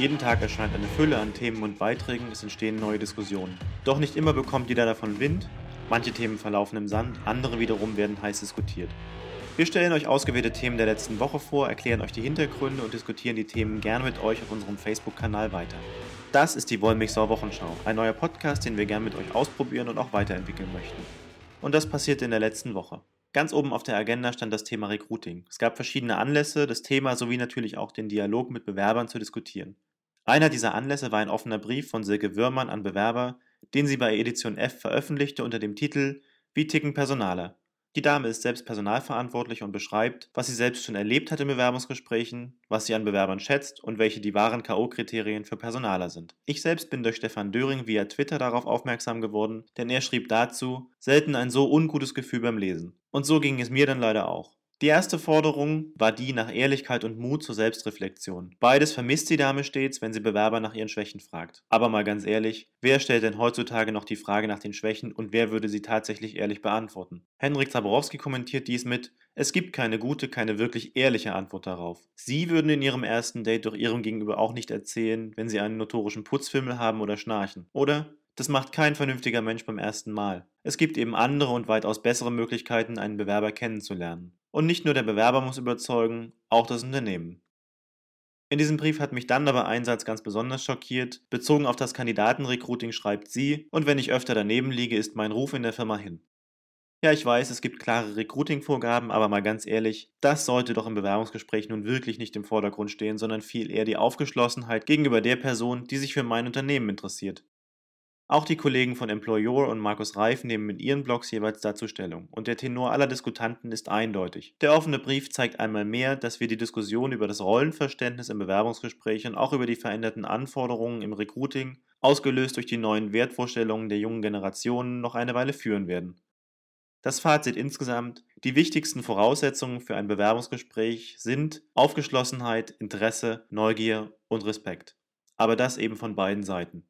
Jeden Tag erscheint eine Fülle an Themen und Beiträgen, es entstehen neue Diskussionen. Doch nicht immer bekommt jeder davon Wind, manche Themen verlaufen im Sand, andere wiederum werden heiß diskutiert. Wir stellen euch ausgewählte Themen der letzten Woche vor, erklären euch die Hintergründe und diskutieren die Themen gern mit euch auf unserem Facebook-Kanal weiter. Das ist die Wollmilchsau Wochenschau, ein neuer Podcast, den wir gern mit euch ausprobieren und auch weiterentwickeln möchten. Und das passierte in der letzten Woche. Ganz oben auf der Agenda stand das Thema Recruiting. Es gab verschiedene Anlässe, das Thema sowie natürlich auch den Dialog mit Bewerbern zu diskutieren. Einer dieser Anlässe war ein offener Brief von Silke Würmann an Bewerber, den sie bei Edition F veröffentlichte unter dem Titel Wie ticken Personaler? Die Dame ist selbst personalverantwortlich und beschreibt, was sie selbst schon erlebt hat in Bewerbungsgesprächen, was sie an Bewerbern schätzt und welche die wahren K.O.-Kriterien für Personaler sind. Ich selbst bin durch Stefan Döring via Twitter darauf aufmerksam geworden, denn er schrieb dazu, selten ein so ungutes Gefühl beim Lesen. Und so ging es mir dann leider auch. Die erste Forderung war die nach Ehrlichkeit und Mut zur Selbstreflexion. Beides vermisst die Dame stets, wenn sie Bewerber nach ihren Schwächen fragt. Aber mal ganz ehrlich, wer stellt denn heutzutage noch die Frage nach den Schwächen und wer würde sie tatsächlich ehrlich beantworten? Henrik Zaborowski kommentiert dies mit, es gibt keine gute, keine wirklich ehrliche Antwort darauf. Sie würden in ihrem ersten Date doch ihrem Gegenüber auch nicht erzählen, wenn sie einen notorischen Putzfimmel haben oder schnarchen. Oder? Das macht kein vernünftiger Mensch beim ersten Mal. Es gibt eben andere und weitaus bessere Möglichkeiten, einen Bewerber kennenzulernen. Und nicht nur der Bewerber muss überzeugen, auch das Unternehmen. In diesem Brief hat mich dann aber ein Satz ganz besonders schockiert. Bezogen auf das Kandidatenrecruiting schreibt sie, und wenn ich öfter daneben liege, ist mein Ruf in der Firma hin. Ja, ich weiß, es gibt klare Recruiting-Vorgaben, aber mal ganz ehrlich, das sollte doch im Bewerbungsgespräch nun wirklich nicht im Vordergrund stehen, sondern viel eher die Aufgeschlossenheit gegenüber der Person, die sich für mein Unternehmen interessiert. Auch die Kollegen von Employer und Markus Reif nehmen in ihren Blogs jeweils dazu Stellung, und der Tenor aller Diskutanten ist eindeutig. Der offene Brief zeigt einmal mehr, dass wir die Diskussion über das Rollenverständnis im Bewerbungsgespräch und auch über die veränderten Anforderungen im Recruiting, ausgelöst durch die neuen Wertvorstellungen der jungen Generationen, noch eine Weile führen werden. Das Fazit insgesamt, die wichtigsten Voraussetzungen für ein Bewerbungsgespräch sind Aufgeschlossenheit, Interesse, Neugier und Respekt. Aber das eben von beiden Seiten.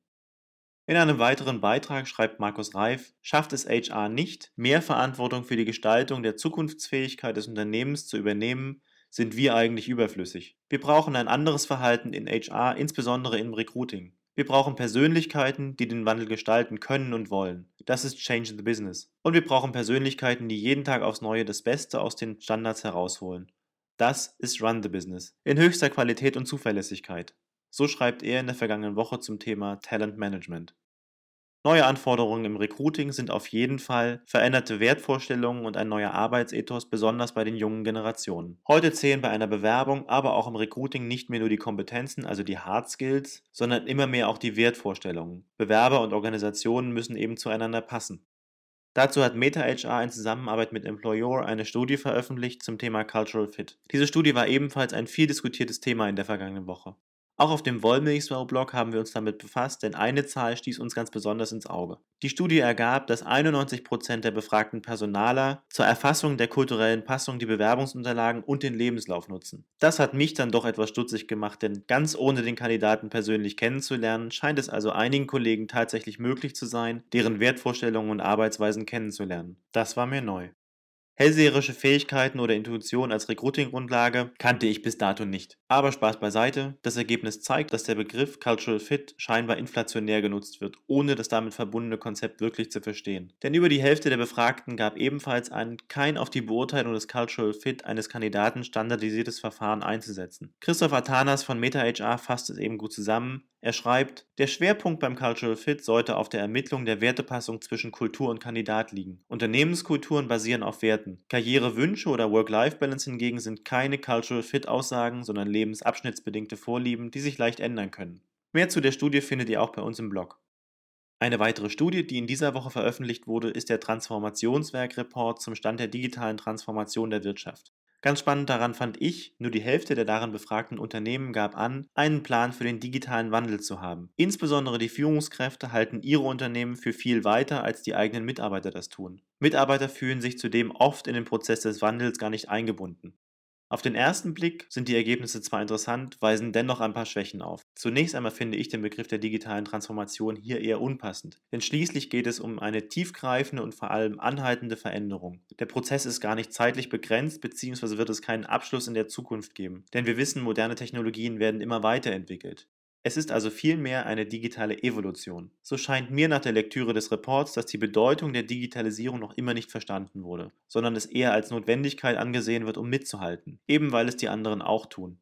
In einem weiteren Beitrag schreibt Markus Reif, schafft es HR nicht, mehr Verantwortung für die Gestaltung der Zukunftsfähigkeit des Unternehmens zu übernehmen, sind wir eigentlich überflüssig. Wir brauchen ein anderes Verhalten in HR, insbesondere im Recruiting. Wir brauchen Persönlichkeiten, die den Wandel gestalten können und wollen. Das ist Change the Business. Und wir brauchen Persönlichkeiten, die jeden Tag aufs Neue das Beste aus den Standards herausholen. Das ist Run the Business. In höchster Qualität und Zuverlässigkeit. So schreibt er in der vergangenen Woche zum Thema Talent Management. Neue Anforderungen im Recruiting sind auf jeden Fall veränderte Wertvorstellungen und ein neuer Arbeitsethos, besonders bei den jungen Generationen. Heute zählen bei einer Bewerbung, aber auch im Recruiting nicht mehr nur die Kompetenzen, also die Hard Skills, sondern immer mehr auch die Wertvorstellungen. Bewerber und Organisationen müssen eben zueinander passen. Dazu hat MetaHR in Zusammenarbeit mit Employer eine Studie veröffentlicht zum Thema Cultural Fit. Diese Studie war ebenfalls ein viel diskutiertes Thema in der vergangenen Woche. Auch auf dem Wollmilchsau-Blog haben wir uns damit befasst, denn eine Zahl stieß uns ganz besonders ins Auge. Die Studie ergab, dass 91% der befragten Personaler zur Erfassung der kulturellen Passung die Bewerbungsunterlagen und den Lebenslauf nutzen. Das hat mich dann doch etwas stutzig gemacht, denn ganz ohne den Kandidaten persönlich kennenzulernen, scheint es also einigen Kollegen tatsächlich möglich zu sein, deren Wertvorstellungen und Arbeitsweisen kennenzulernen. Das war mir neu. Hellseherische Fähigkeiten oder Intuition als Recruiting-Grundlage kannte ich bis dato nicht. Aber Spaß beiseite, das Ergebnis zeigt, dass der Begriff Cultural Fit scheinbar inflationär genutzt wird, ohne das damit verbundene Konzept wirklich zu verstehen. Denn über die Hälfte der Befragten gab ebenfalls an, kein auf die Beurteilung des Cultural Fit eines Kandidaten standardisiertes Verfahren einzusetzen. Christoph Atanas von MetaHR fasst es eben gut zusammen. Er schreibt, der Schwerpunkt beim Cultural Fit sollte auf der Ermittlung der Wertepassung zwischen Kultur und Kandidat liegen. Unternehmenskulturen basieren auf Werten. Karrierewünsche oder Work-Life-Balance hingegen sind keine Cultural Fit-Aussagen, sondern lebensabschnittsbedingte Vorlieben, die sich leicht ändern können. Mehr zu der Studie findet ihr auch bei uns im Blog. Eine weitere Studie, die in dieser Woche veröffentlicht wurde, ist der Transformationswerk-Report zum Stand der digitalen Transformation der Wirtschaft. Ganz spannend daran fand ich, nur die Hälfte der darin befragten Unternehmen gab an, einen Plan für den digitalen Wandel zu haben. Insbesondere die Führungskräfte halten ihre Unternehmen für viel weiter, als die eigenen Mitarbeiter das tun. Mitarbeiter fühlen sich zudem oft in den Prozess des Wandels gar nicht eingebunden. Auf den ersten Blick sind die Ergebnisse zwar interessant, weisen dennoch ein paar Schwächen auf. Zunächst einmal finde ich den Begriff der digitalen Transformation hier eher unpassend, denn schließlich geht es um eine tiefgreifende und vor allem anhaltende Veränderung. Der Prozess ist gar nicht zeitlich begrenzt, beziehungsweise wird es keinen Abschluss in der Zukunft geben, denn wir wissen, moderne Technologien werden immer weiterentwickelt. Es ist also vielmehr eine digitale Evolution. So scheint mir nach der Lektüre des Reports, dass die Bedeutung der Digitalisierung noch immer nicht verstanden wurde, sondern es eher als Notwendigkeit angesehen wird, um mitzuhalten, eben weil es die anderen auch tun.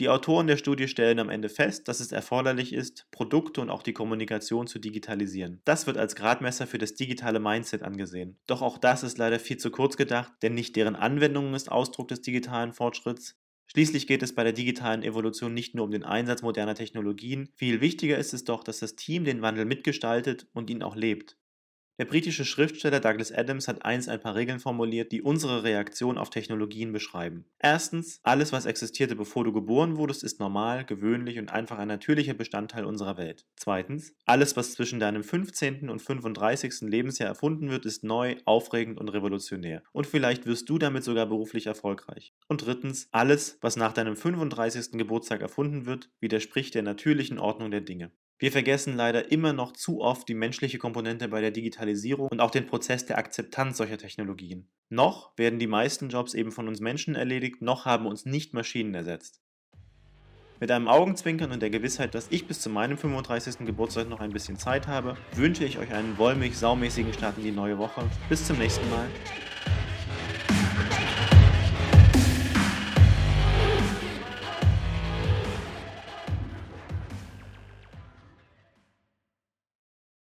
Die Autoren der Studie stellen am Ende fest, dass es erforderlich ist, Produkte und auch die Kommunikation zu digitalisieren. Das wird als Gradmesser für das digitale Mindset angesehen. Doch auch das ist leider viel zu kurz gedacht, denn nicht deren Anwendung ist Ausdruck des digitalen Fortschritts, Schließlich geht es bei der digitalen Evolution nicht nur um den Einsatz moderner Technologien, viel wichtiger ist es doch, dass das Team den Wandel mitgestaltet und ihn auch lebt. Der britische Schriftsteller Douglas Adams hat einst ein paar Regeln formuliert, die unsere Reaktion auf Technologien beschreiben. Erstens, alles, was existierte, bevor du geboren wurdest, ist normal, gewöhnlich und einfach ein natürlicher Bestandteil unserer Welt. Zweitens, alles, was zwischen deinem 15. und 35. Lebensjahr erfunden wird, ist neu, aufregend und revolutionär. Und vielleicht wirst du damit sogar beruflich erfolgreich. Und drittens, alles, was nach deinem 35. Geburtstag erfunden wird, widerspricht der natürlichen Ordnung der Dinge. Wir vergessen leider immer noch zu oft die menschliche Komponente bei der Digitalisierung und auch den Prozess der Akzeptanz solcher Technologien. Noch werden die meisten Jobs eben von uns Menschen erledigt, noch haben uns nicht Maschinen ersetzt. Mit einem Augenzwinkern und der Gewissheit, dass ich bis zu meinem 35. Geburtstag noch ein bisschen Zeit habe, wünsche ich euch einen wollmilch saumäßigen Start in die neue Woche. Bis zum nächsten Mal.